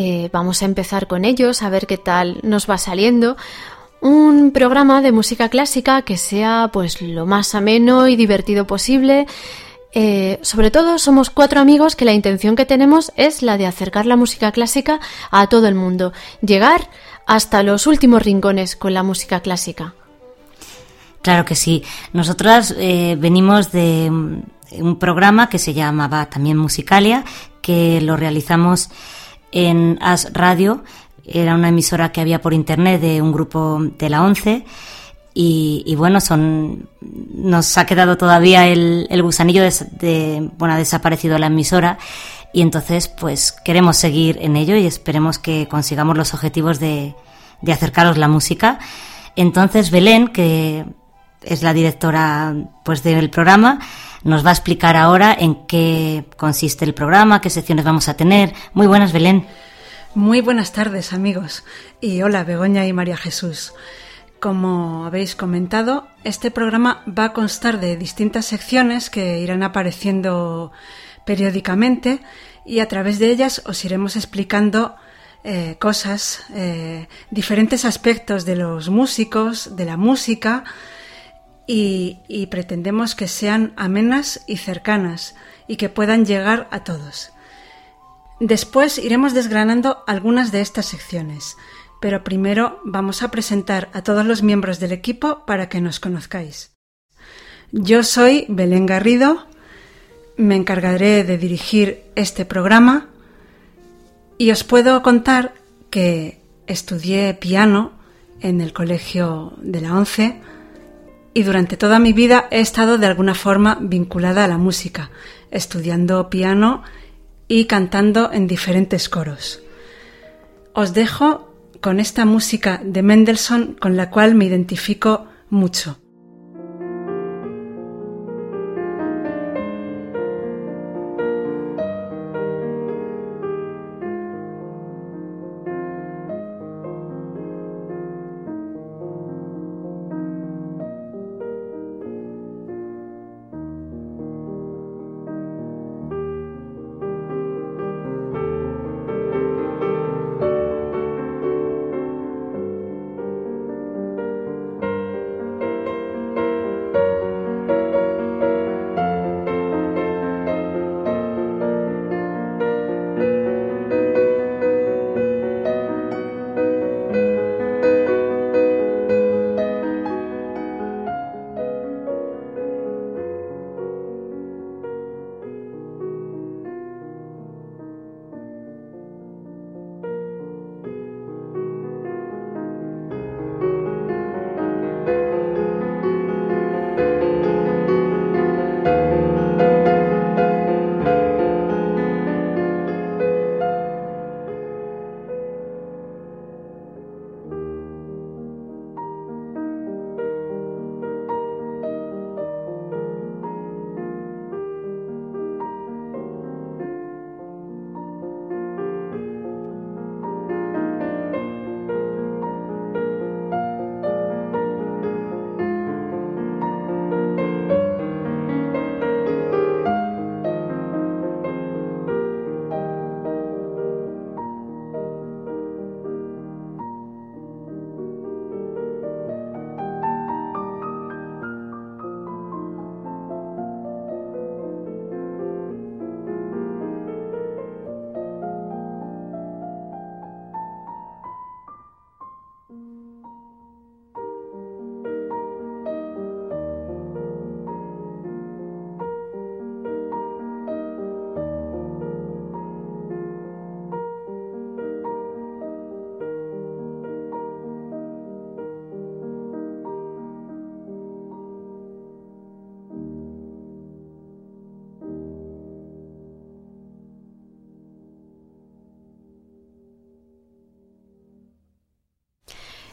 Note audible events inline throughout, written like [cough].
eh, vamos a empezar con ellos, a ver qué tal nos va saliendo. Un programa de música clásica que sea pues lo más ameno y divertido posible. Eh, sobre todo somos cuatro amigos que la intención que tenemos es la de acercar la música clásica a todo el mundo, llegar hasta los últimos rincones con la música clásica. Claro que sí. Nosotras eh, venimos de un programa que se llamaba también Musicalia, que lo realizamos en As Radio, era una emisora que había por internet de un grupo de la ONCE. Y, bueno, son, nos ha quedado todavía el, gusanillo de, bueno, ha desaparecido la emisora y entonces pues queremos seguir en ello y esperemos que consigamos los objetivos de, de acercaros la música. Entonces Belén, que es la directora pues del programa, nos va a explicar ahora en qué consiste el programa, qué secciones vamos a tener. Muy buenas, Belén. Muy buenas tardes, amigos. Y hola, Begoña y María Jesús. Como habéis comentado, este programa va a constar de distintas secciones que irán apareciendo periódicamente y a través de ellas os iremos explicando eh, cosas, eh, diferentes aspectos de los músicos, de la música, y, pretendemos que sean amenas y cercanas y que puedan llegar a todos. Después iremos desgranando algunas de estas secciones, pero primero vamos a presentar a todos los miembros del equipo para que nos conozcáis. Yo soy Belén Garrido, me encargaré de dirigir este programa y os puedo contar que estudié piano en el Colegio de la Once y durante toda mi vida he estado de alguna forma vinculada a la música, estudiando piano y cantando en diferentes coros. Os dejo con esta música de Mendelssohn con la cual me identifico mucho.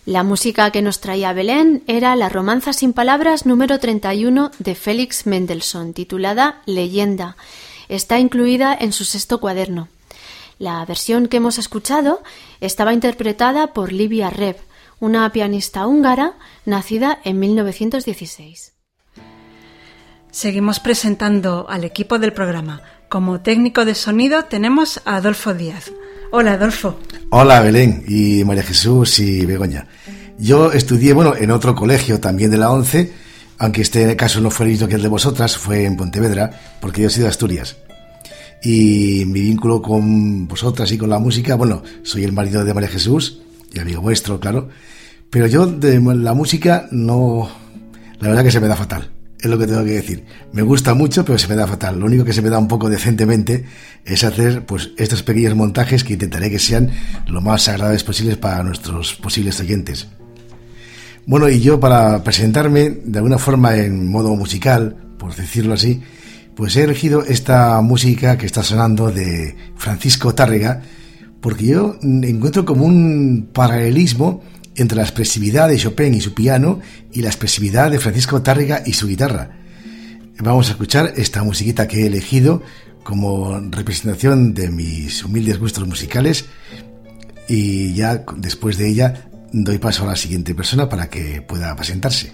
La música que nos traía Belén era la Romanza sin Palabras número 31 de Félix Mendelssohn, titulada Leyenda. Está incluida en su sexto cuaderno. La versión que hemos escuchado estaba interpretada por Livia Reb, una pianista húngara nacida en 1916. Seguimos presentando al equipo del programa. Como técnico de sonido tenemos a Adolfo Díaz. Hola, Adolfo. Hola, Belén y María Jesús y Begoña. Yo estudié, bueno, en otro colegio también de la ONCE, aunque este caso no fue el mismo que el de vosotras, fue en Pontevedra, porque yo he sido de Asturias. Y mi vínculo con vosotras y con la música, bueno, soy el marido de María Jesús y amigo vuestro, claro. Pero yo de la música no, la verdad que se me da fatal es lo que tengo que decir. Me gusta mucho, pero se me da fatal. Lo único que se me da un poco decentemente es hacer pues estos pequeños montajes que intentaré que sean lo más agradables posibles para nuestros posibles oyentes. Bueno, y yo para presentarme de alguna forma en modo musical, por decirlo así, pues he elegido esta música que está sonando de Francisco Tárrega, porque yo encuentro como un paralelismo entre la expresividad de Chopin y su piano y la expresividad de Francisco Tárrega y su guitarra. Vamos a escuchar esta musiquita que he elegido como representación de mis humildes gustos musicales y ya después de ella doy paso a la siguiente persona para que pueda presentarse.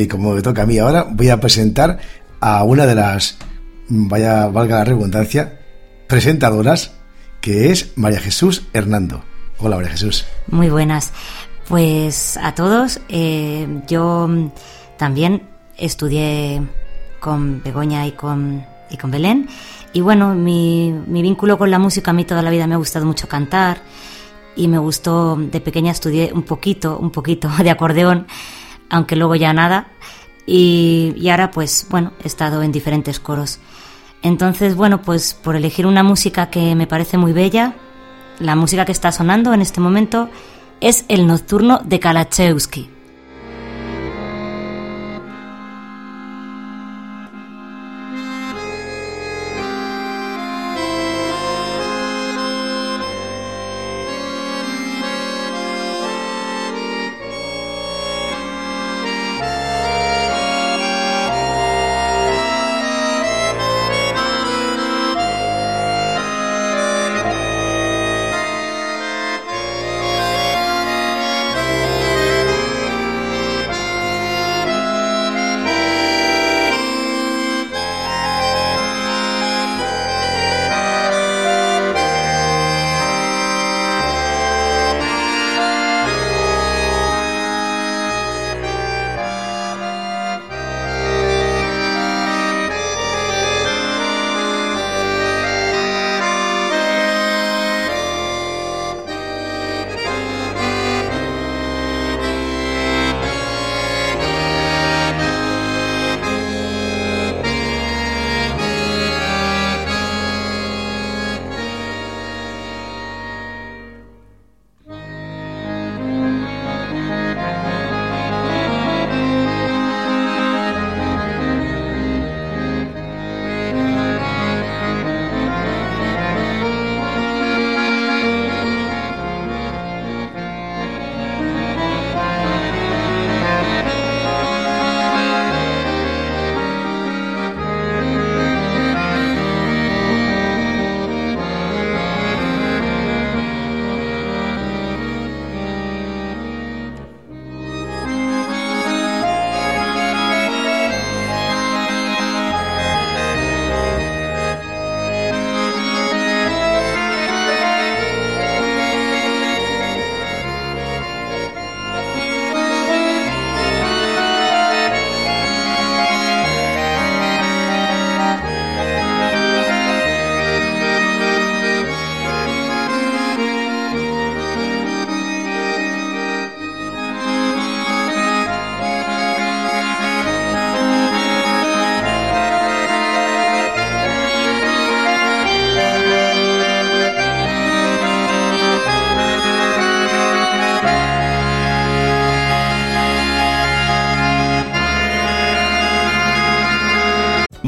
Y como me toca a mí ahora, voy a presentar a una de las, vaya, valga la redundancia, presentadoras, que es María Jesús Hernando. Hola, María Jesús. Muy buenas. Pues a todos, eh, yo también estudié con Begoña y con, y con Belén. Y bueno, mi, mi vínculo con la música, a mí toda la vida me ha gustado mucho cantar y me gustó, de pequeña estudié un poquito, un poquito [laughs] de acordeón, aunque luego ya nada. Y, ahora pues bueno, he estado en diferentes coros. Entonces, bueno, pues por elegir una música que me parece muy bella, la música que está sonando en este momento es el nocturno de Kalachewski.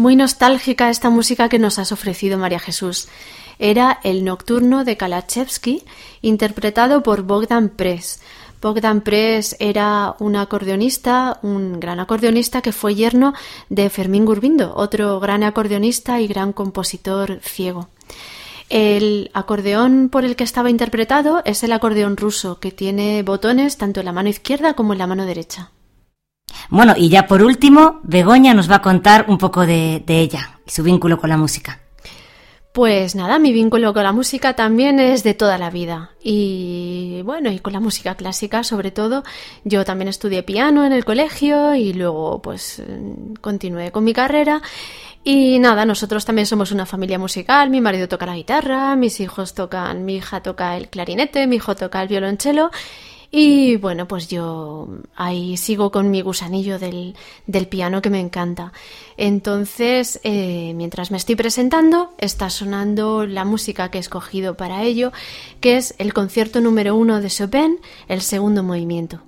Muy nostálgica esta música que nos has ofrecido, María Jesús. Era el Nocturno de Kalachevsky, interpretado por Bogdan Press. Bogdan Press era un acordeonista, un gran acordeonista que fue yerno de Fermín Gurbindo, otro gran acordeonista y gran compositor ciego. El acordeón por el que estaba interpretado es el acordeón ruso, que tiene botones tanto en la mano izquierda como en la mano derecha. Bueno, y ya por último, Begoña nos va a contar un poco de, ella y su vínculo con la música. Pues nada, mi vínculo con la música también es de toda la vida. Y bueno, y con la música clásica sobre todo. Yo también estudié piano en el colegio y luego pues continué con mi carrera. Y nada, nosotros también somos una familia musical. Mi marido toca la guitarra, mis hijos tocan, mi hija toca el clarinete, mi hijo toca el violonchelo. Y bueno, pues yo ahí sigo con mi gusanillo del, del piano que me encanta. Entonces, eh, mientras me estoy presentando, está sonando la música que he escogido para ello, que es el concierto número uno de Chopin, el segundo movimiento.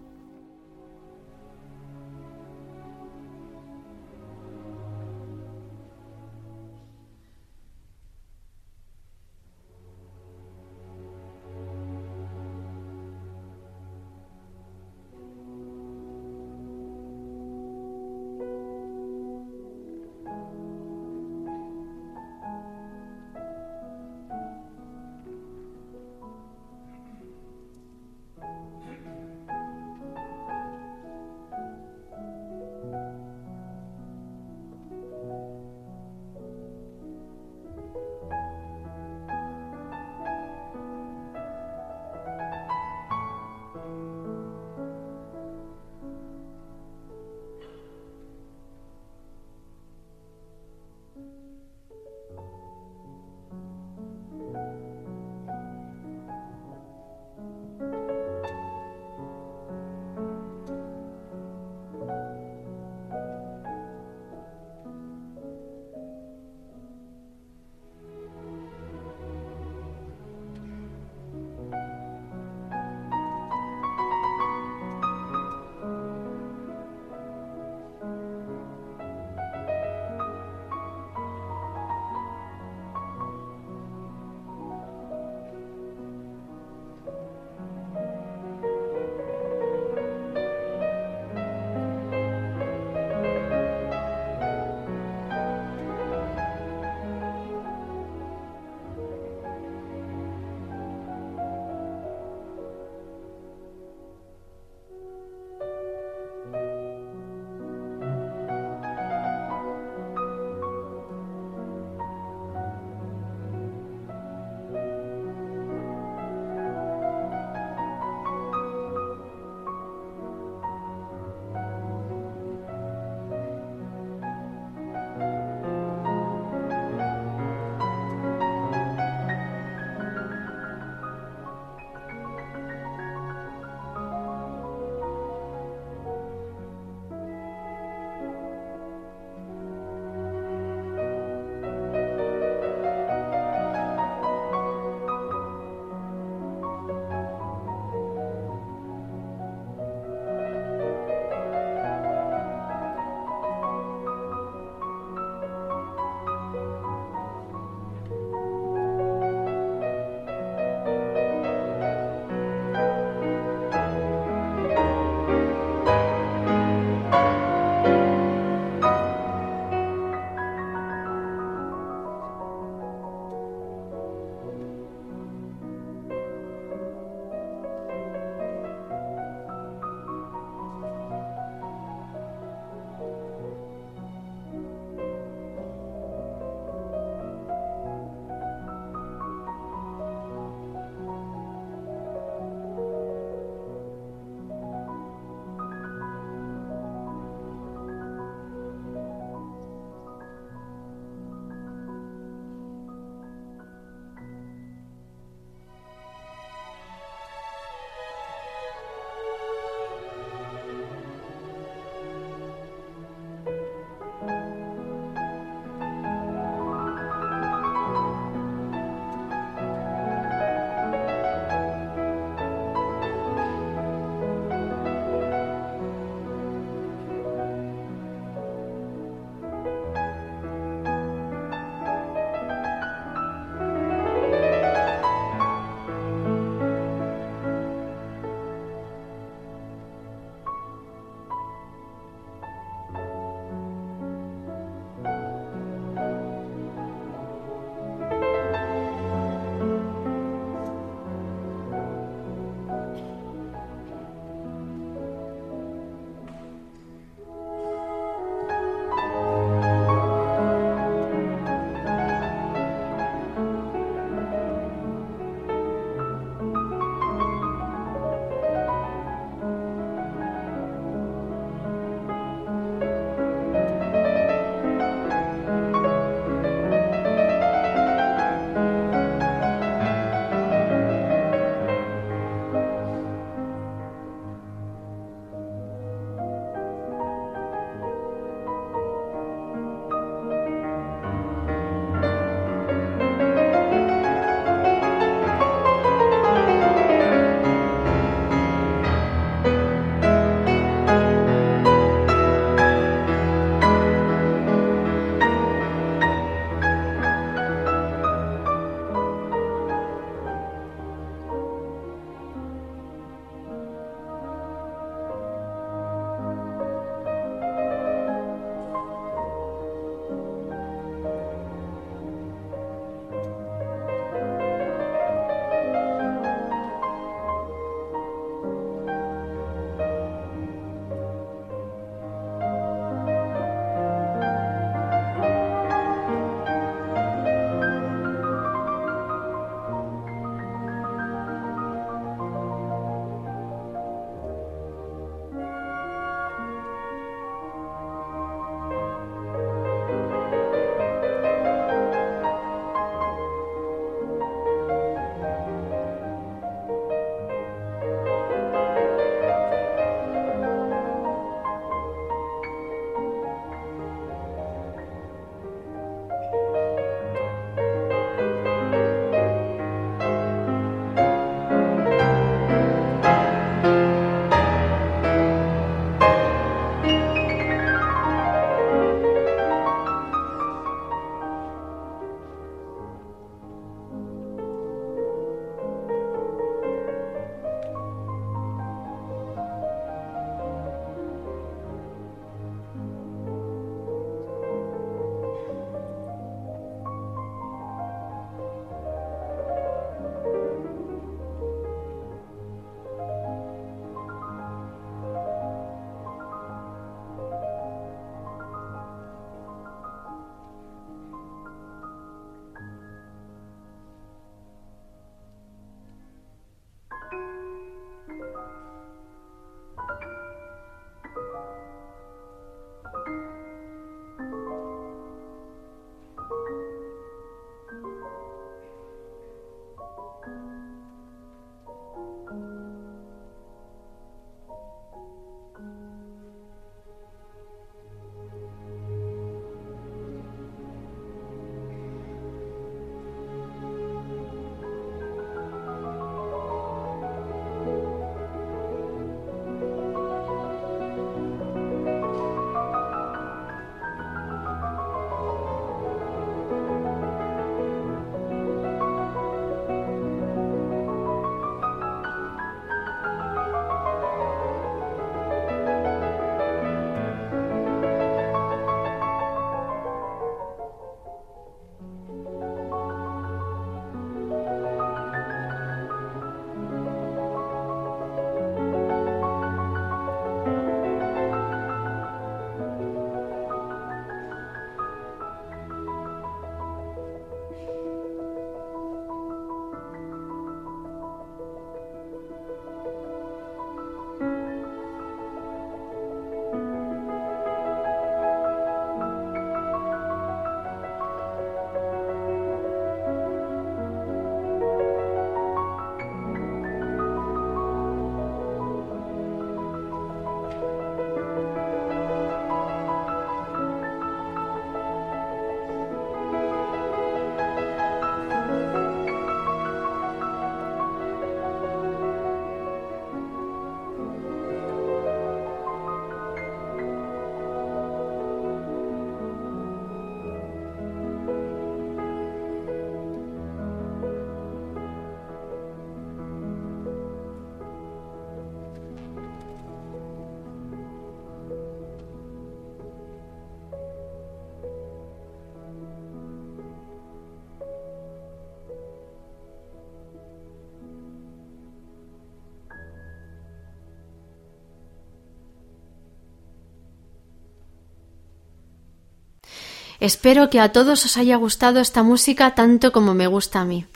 Espero que a todos os haya gustado esta música tanto como me gusta a mí.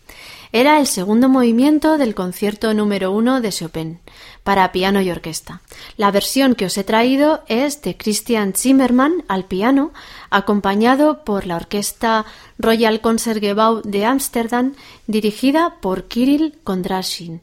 Era el segundo movimiento del concierto número uno de Chopin, para piano y orquesta. La versión que os he traído es de Christian Zimmermann al piano, acompañado por la orquesta Royal Concertgebouw de Ámsterdam, dirigida por Kirill Kondrashin.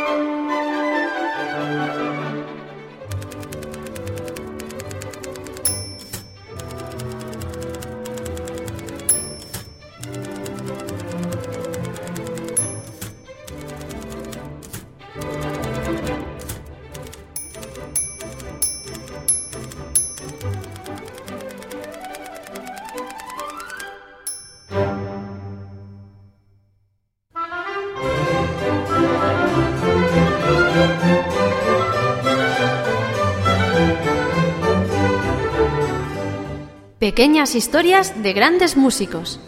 Pequeñas historias de grandes músicos.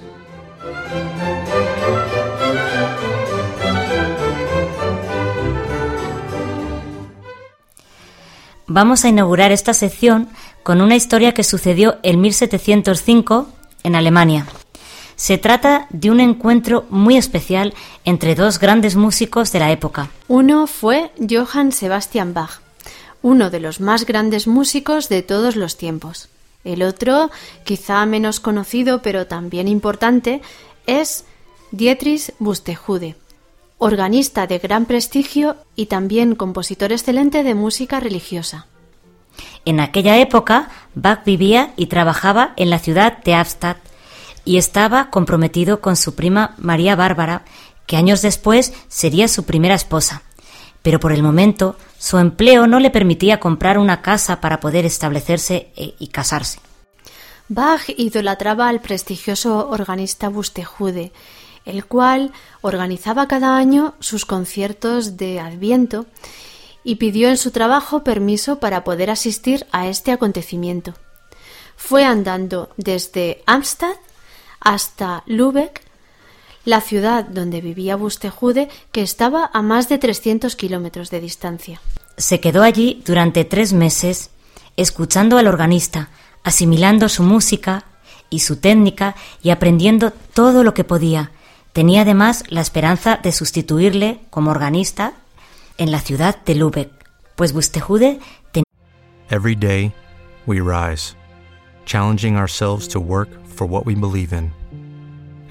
Vamos a inaugurar esta sección con una historia que sucedió en 1705 en Alemania. Se trata de un encuentro muy especial entre dos grandes músicos de la época. Uno fue Johann Sebastian Bach, uno de los más grandes músicos de todos los tiempos. El otro, quizá menos conocido pero también importante, es Dietrich Bustejude, organista de gran prestigio y también compositor excelente de música religiosa. En aquella época, Bach vivía y trabajaba en la ciudad de Abstadt y estaba comprometido con su prima María Bárbara, que años después sería su primera esposa. Pero por el momento su empleo no le permitía comprar una casa para poder establecerse eh, y casarse. Bach idolatraba al prestigioso organista Bustejude, el cual organizaba cada año sus conciertos de Adviento y pidió en su trabajo permiso para poder asistir a este acontecimiento. Fue andando desde Amstad hasta Lübeck, la ciudad donde vivía Bustejude, que estaba a más de 300 kilómetros de distancia. Se quedó allí durante tres meses, escuchando al organista, asimilando su música y su técnica y aprendiendo todo lo que podía. Tenía además la esperanza de sustituirle como organista en la ciudad de Lübeck, pues Bustejude tenía. Every day we rise, challenging ourselves to work for what we believe in.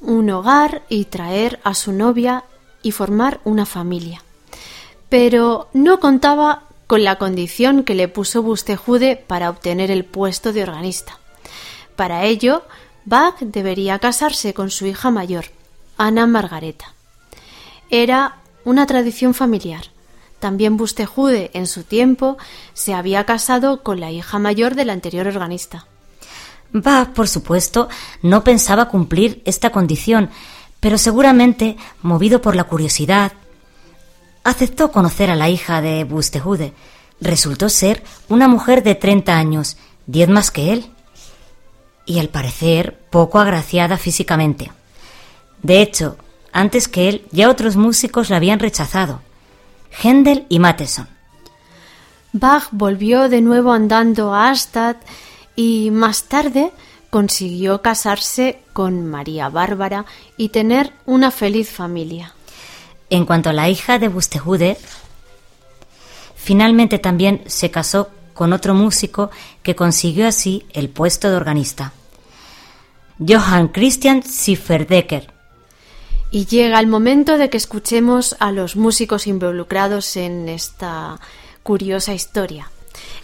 un hogar y traer a su novia y formar una familia. Pero no contaba con la condición que le puso Bustejude para obtener el puesto de organista. Para ello, Bach debería casarse con su hija mayor, Ana Margareta. Era una tradición familiar. También Bustejude, en su tiempo, se había casado con la hija mayor del anterior organista. Bach, por supuesto, no pensaba cumplir esta condición, pero seguramente, movido por la curiosidad, aceptó conocer a la hija de Bustejude. Resultó ser una mujer de 30 años, diez más que él. y al parecer poco agraciada físicamente. De hecho, antes que él, ya otros músicos la habían rechazado, Händel y Matheson. Bach volvió de nuevo andando a Astad y más tarde consiguió casarse con María Bárbara y tener una feliz familia. En cuanto a la hija de Bustehude, finalmente también se casó con otro músico que consiguió así el puesto de organista, Johann Christian Schifferdecker. Y llega el momento de que escuchemos a los músicos involucrados en esta curiosa historia.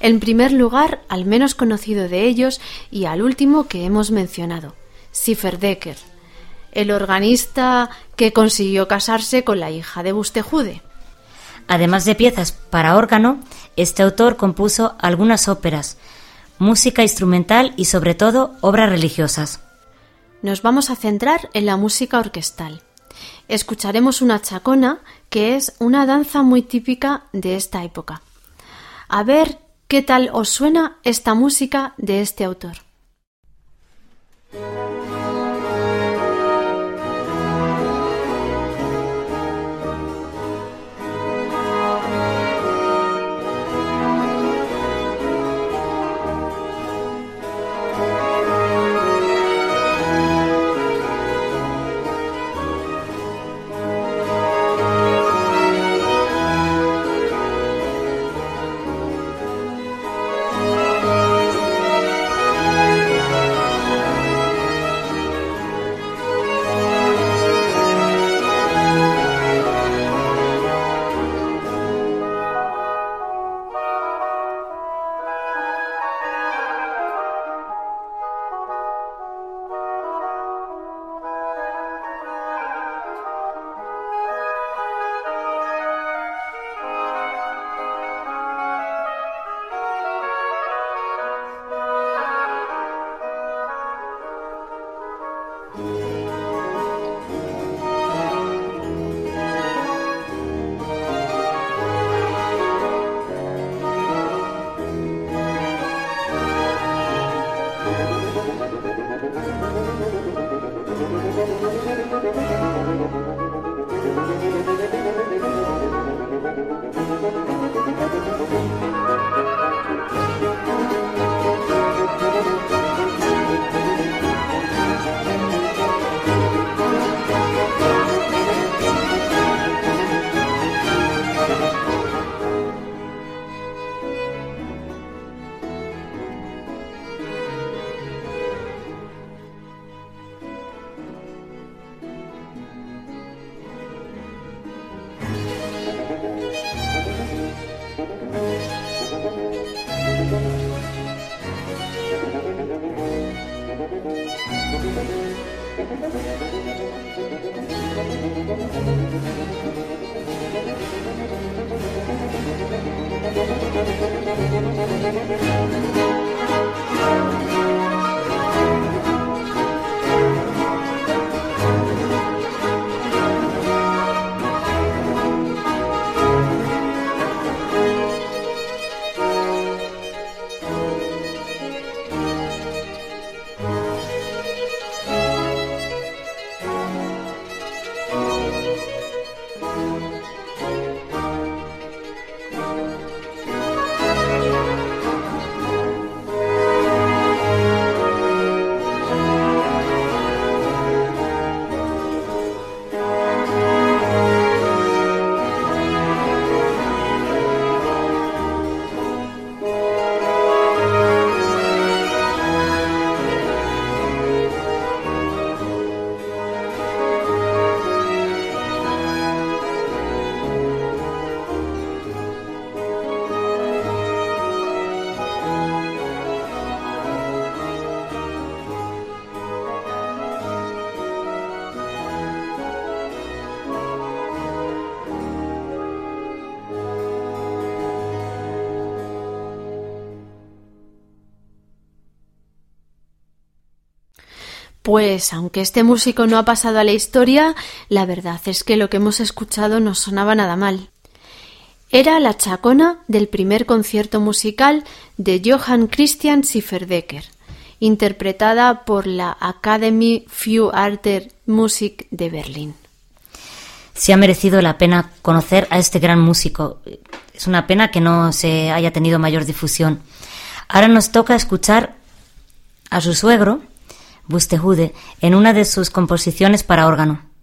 En primer lugar, al menos conocido de ellos y al último que hemos mencionado, Schifferdecker, el organista que consiguió casarse con la hija de Bustejude. Además de piezas para órgano, este autor compuso algunas óperas, música instrumental y sobre todo obras religiosas. Nos vamos a centrar en la música orquestal. Escucharemos una chacona, que es una danza muy típica de esta época. A ver qué tal os suena esta música de este autor. Pues aunque este músico no ha pasado a la historia, la verdad es que lo que hemos escuchado no sonaba nada mal. Era la chacona del primer concierto musical de Johann Christian Schifferdecker interpretada por la Academy für Arte Musik de Berlín. Se ha merecido la pena conocer a este gran músico. Es una pena que no se haya tenido mayor difusión. Ahora nos toca escuchar a su suegro, Bustehude, en una de sus composiciones para órgano.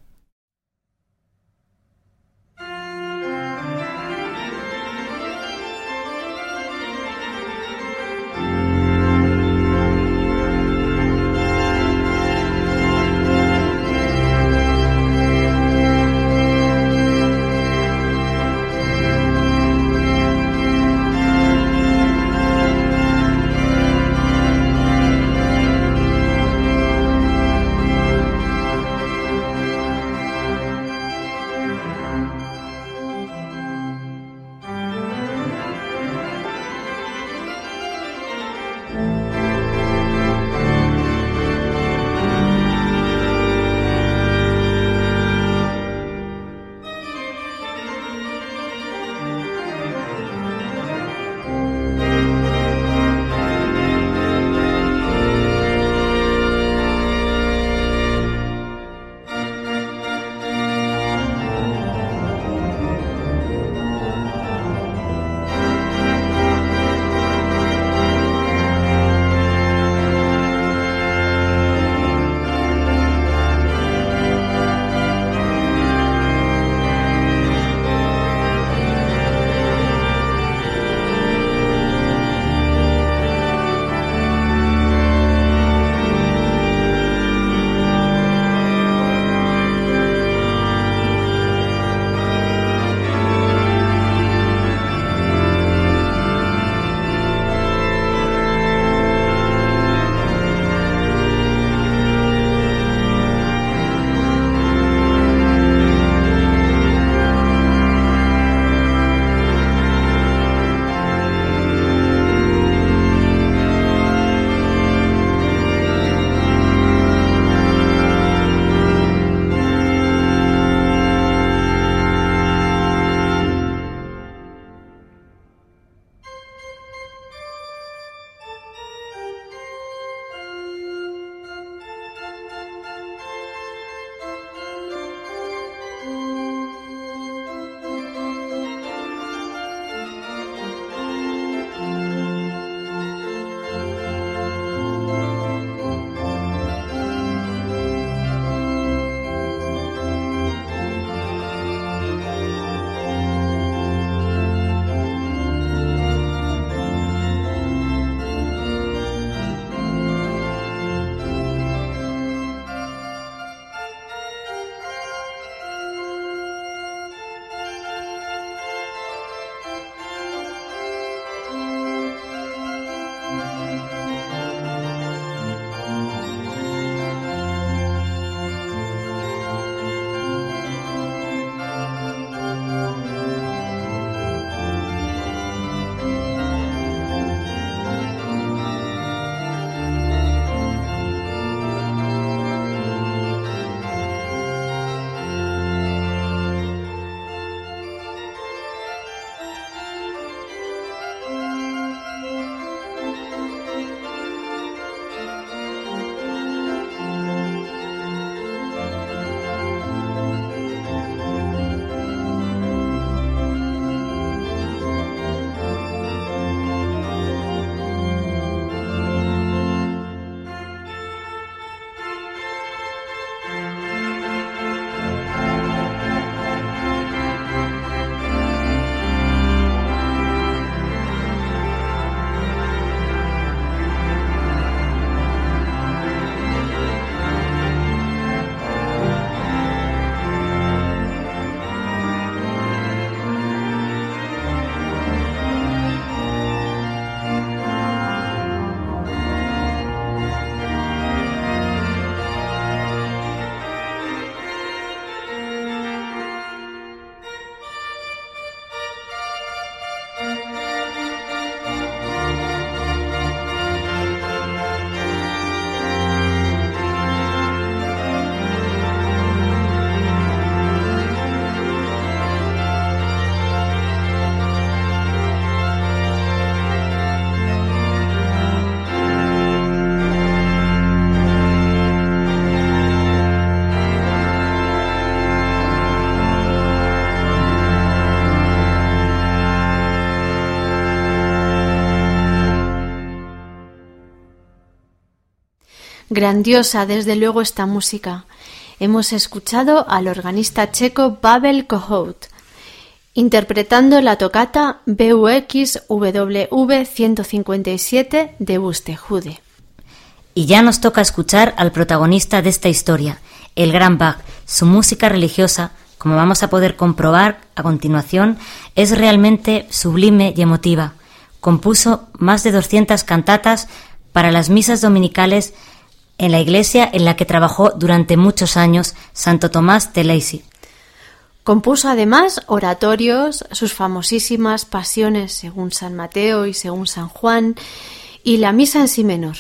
Grandiosa, desde luego, esta música. Hemos escuchado al organista checo Pavel Kohout, interpretando la tocata BUX WV 157 de Bustejude. Y ya nos toca escuchar al protagonista de esta historia, el gran Bach. Su música religiosa, como vamos a poder comprobar a continuación, es realmente sublime y emotiva. Compuso más de 200 cantatas para las misas dominicales en la iglesia en la que trabajó durante muchos años Santo Tomás de Lacey. Compuso además oratorios, sus famosísimas pasiones según San Mateo y según San Juan, y la misa en sí menor.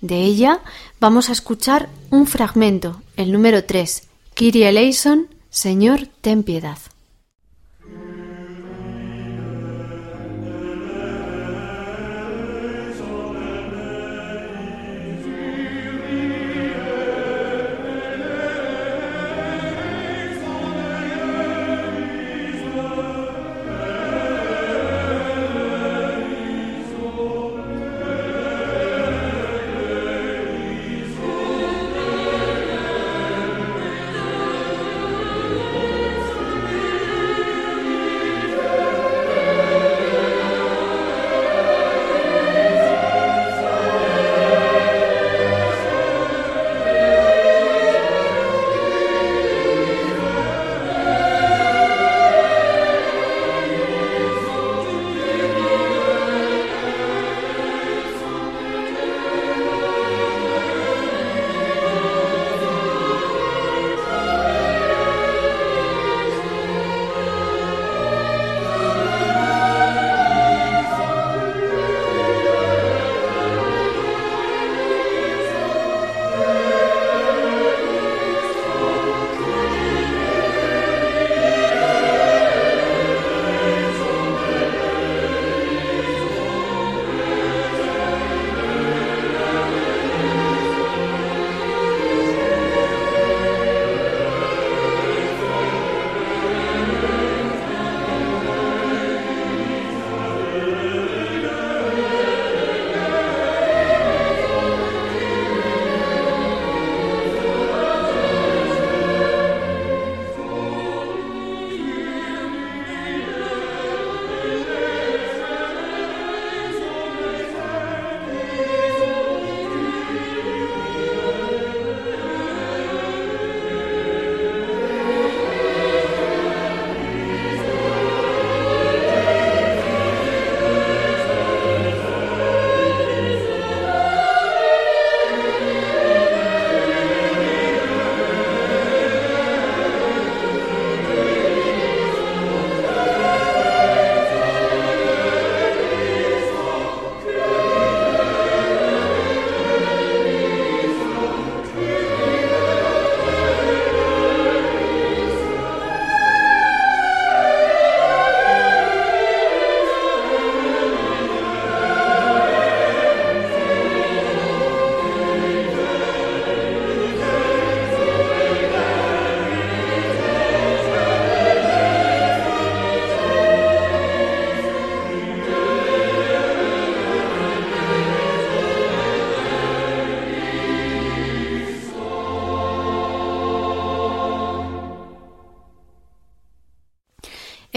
De ella vamos a escuchar un fragmento, el número 3, Kyrie eleison, Señor, ten piedad.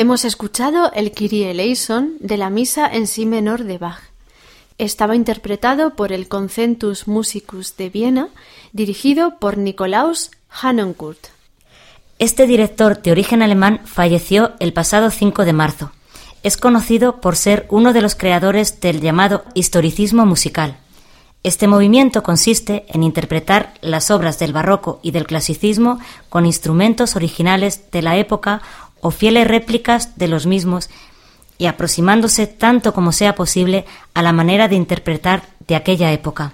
Hemos escuchado el Kyrie eleison de la misa en si menor de Bach. Estaba interpretado por el Concentus Musicus de Viena, dirigido por Nikolaus Hannenkurt. Este director de origen alemán falleció el pasado 5 de marzo. Es conocido por ser uno de los creadores del llamado historicismo musical. Este movimiento consiste en interpretar las obras del barroco y del clasicismo con instrumentos originales de la época o fieles réplicas de los mismos y aproximándose tanto como sea posible a la manera de interpretar de aquella época.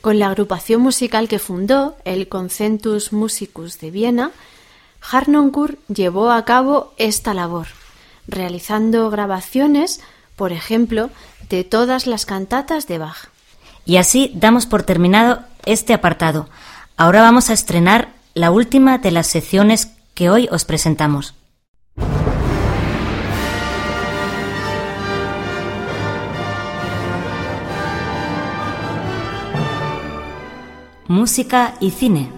Con la agrupación musical que fundó, el Concentus Musicus de Viena, Harnoncourt llevó a cabo esta labor, realizando grabaciones, por ejemplo, de todas las cantatas de Bach. Y así damos por terminado este apartado. Ahora vamos a estrenar la última de las secciones que hoy os presentamos. Música y cine.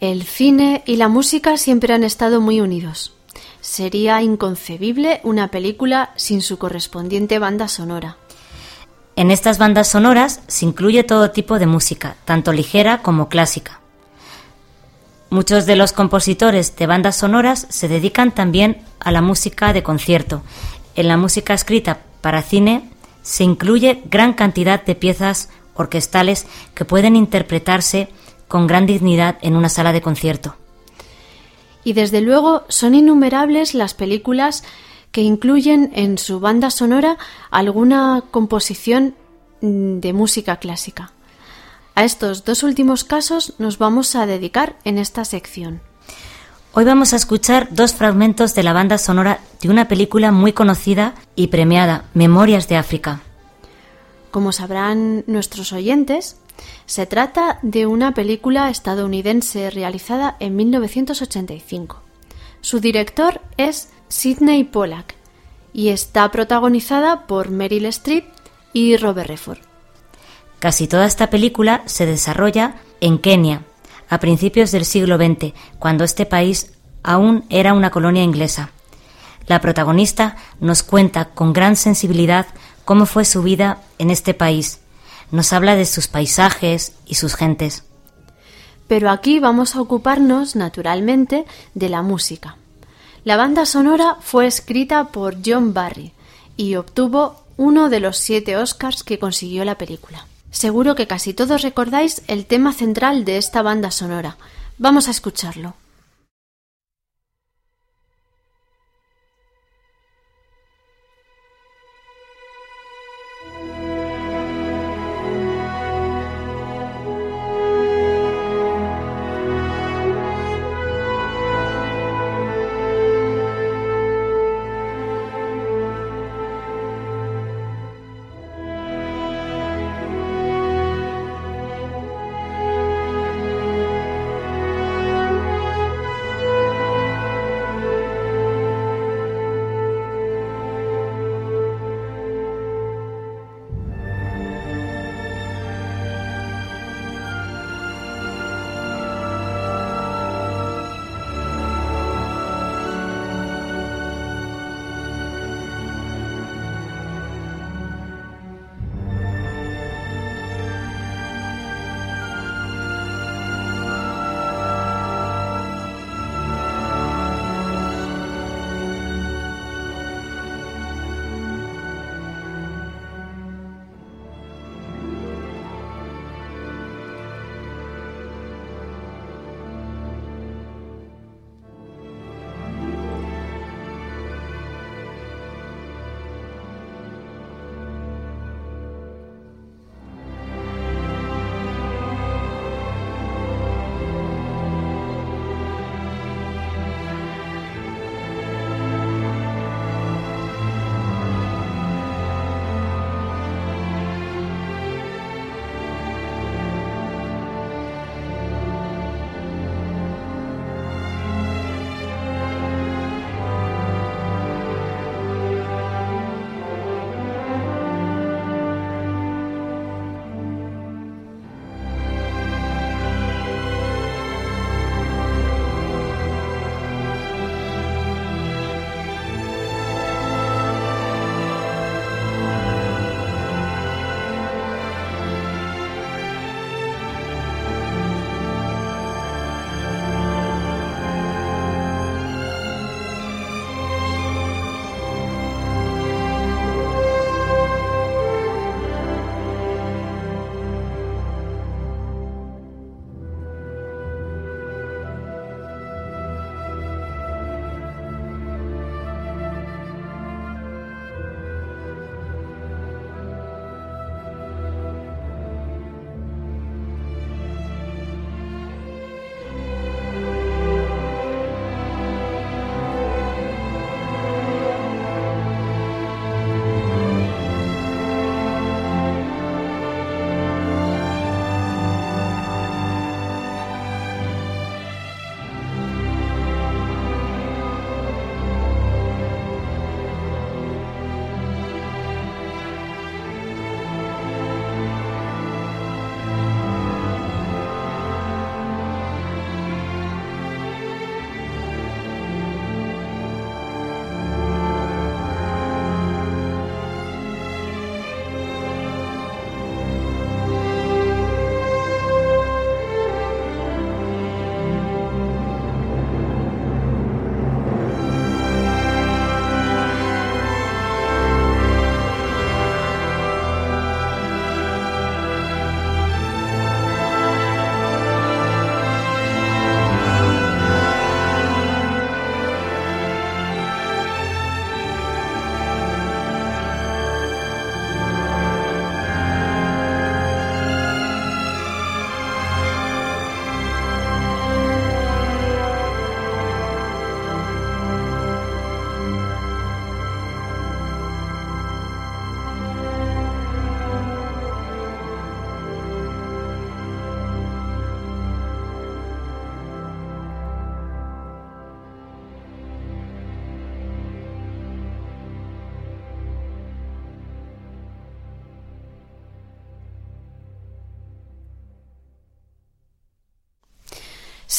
el cine y la música siempre han estado muy unidos. Sería inconcebible una película sin su correspondiente banda sonora. En estas bandas sonoras se incluye todo tipo de música, tanto ligera como clásica. Muchos de los compositores de bandas sonoras se dedican también a la música de concierto. En la música escrita para cine se incluye gran cantidad de piezas orquestales que pueden interpretarse con gran dignidad en una sala de concierto. Y desde luego son innumerables las películas que incluyen en su banda sonora alguna composición de música clásica. A estos dos últimos casos nos vamos a dedicar en esta sección. Hoy vamos a escuchar dos fragmentos de la banda sonora de una película muy conocida y premiada, Memorias de África. Como sabrán nuestros oyentes, se trata de una película estadounidense realizada en 1985. Su director es Sidney Pollack y está protagonizada por Meryl Streep y Robert Redford. Casi toda esta película se desarrolla en Kenia, a principios del siglo XX, cuando este país aún era una colonia inglesa. La protagonista nos cuenta con gran sensibilidad cómo fue su vida en este país. Nos habla de sus paisajes y sus gentes. Pero aquí vamos a ocuparnos, naturalmente, de la música. La banda sonora fue escrita por John Barry y obtuvo uno de los siete Oscars que consiguió la película. Seguro que casi todos recordáis el tema central de esta banda sonora. Vamos a escucharlo.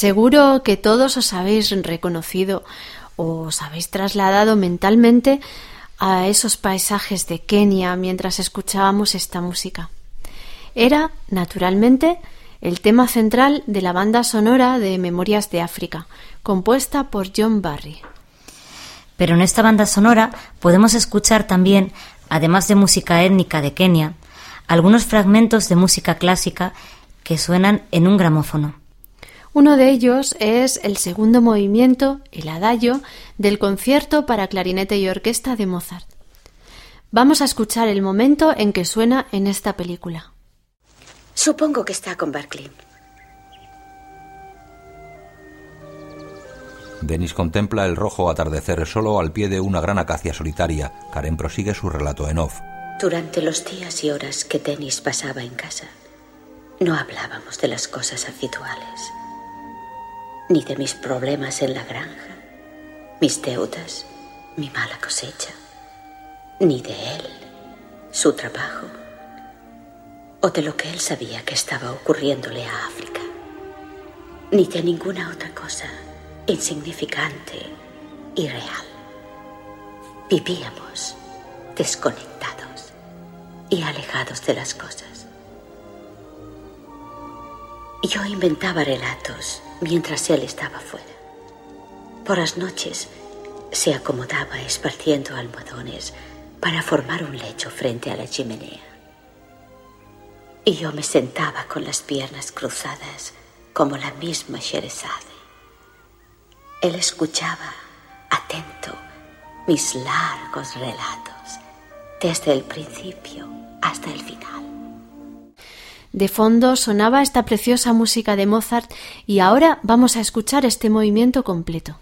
Seguro que todos os habéis reconocido o os habéis trasladado mentalmente a esos paisajes de Kenia mientras escuchábamos esta música. Era, naturalmente, el tema central de la banda sonora de Memorias de África, compuesta por John Barry. Pero en esta banda sonora podemos escuchar también, además de música étnica de Kenia, algunos fragmentos de música clásica que suenan en un gramófono. Uno de ellos es el segundo movimiento, el adagio, del concierto para clarinete y orquesta de Mozart. Vamos a escuchar el momento en que suena en esta película. Supongo que está con Berkeley. Denis contempla el rojo atardecer solo al pie de una gran acacia solitaria. Karen prosigue su relato en off. Durante los días y horas que Denis pasaba en casa, no hablábamos de las cosas habituales, ni de mis problemas en la granja, mis deudas, mi mala cosecha, ni de él, su trabajo, o de lo que él sabía que estaba ocurriéndole a África, ni de ninguna otra cosa insignificante y real. Vivíamos desconectados y alejados de las cosas. Yo inventaba relatos mientras él estaba fuera. Por las noches se acomodaba esparciendo almohadones para formar un lecho frente a la chimenea. Y yo me sentaba con las piernas cruzadas como la misma Sherezade. Él escuchaba, atento, mis largos relatos, desde el principio hasta el final. De fondo sonaba esta preciosa música de Mozart y ahora vamos a escuchar este movimiento completo.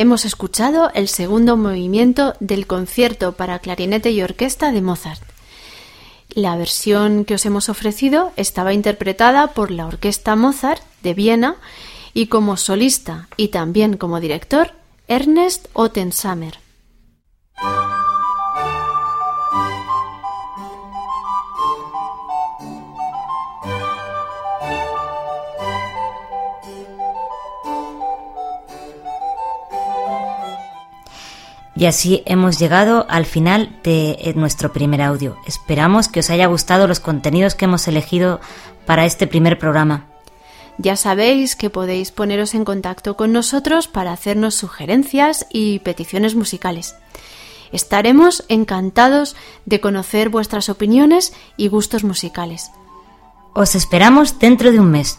Hemos escuchado el segundo movimiento del concierto para clarinete y orquesta de Mozart. La versión que os hemos ofrecido estaba interpretada por la Orquesta Mozart de Viena y como solista y también como director Ernest Ottensamer. Y así hemos llegado al final de eh, nuestro primer audio. Esperamos que os haya gustado los contenidos que hemos elegido para este primer programa. Ya sabéis que podéis poneros en contacto con nosotros para hacernos sugerencias y peticiones musicales. Estaremos encantados de conocer vuestras opiniones y gustos musicales. Os esperamos dentro de un mes.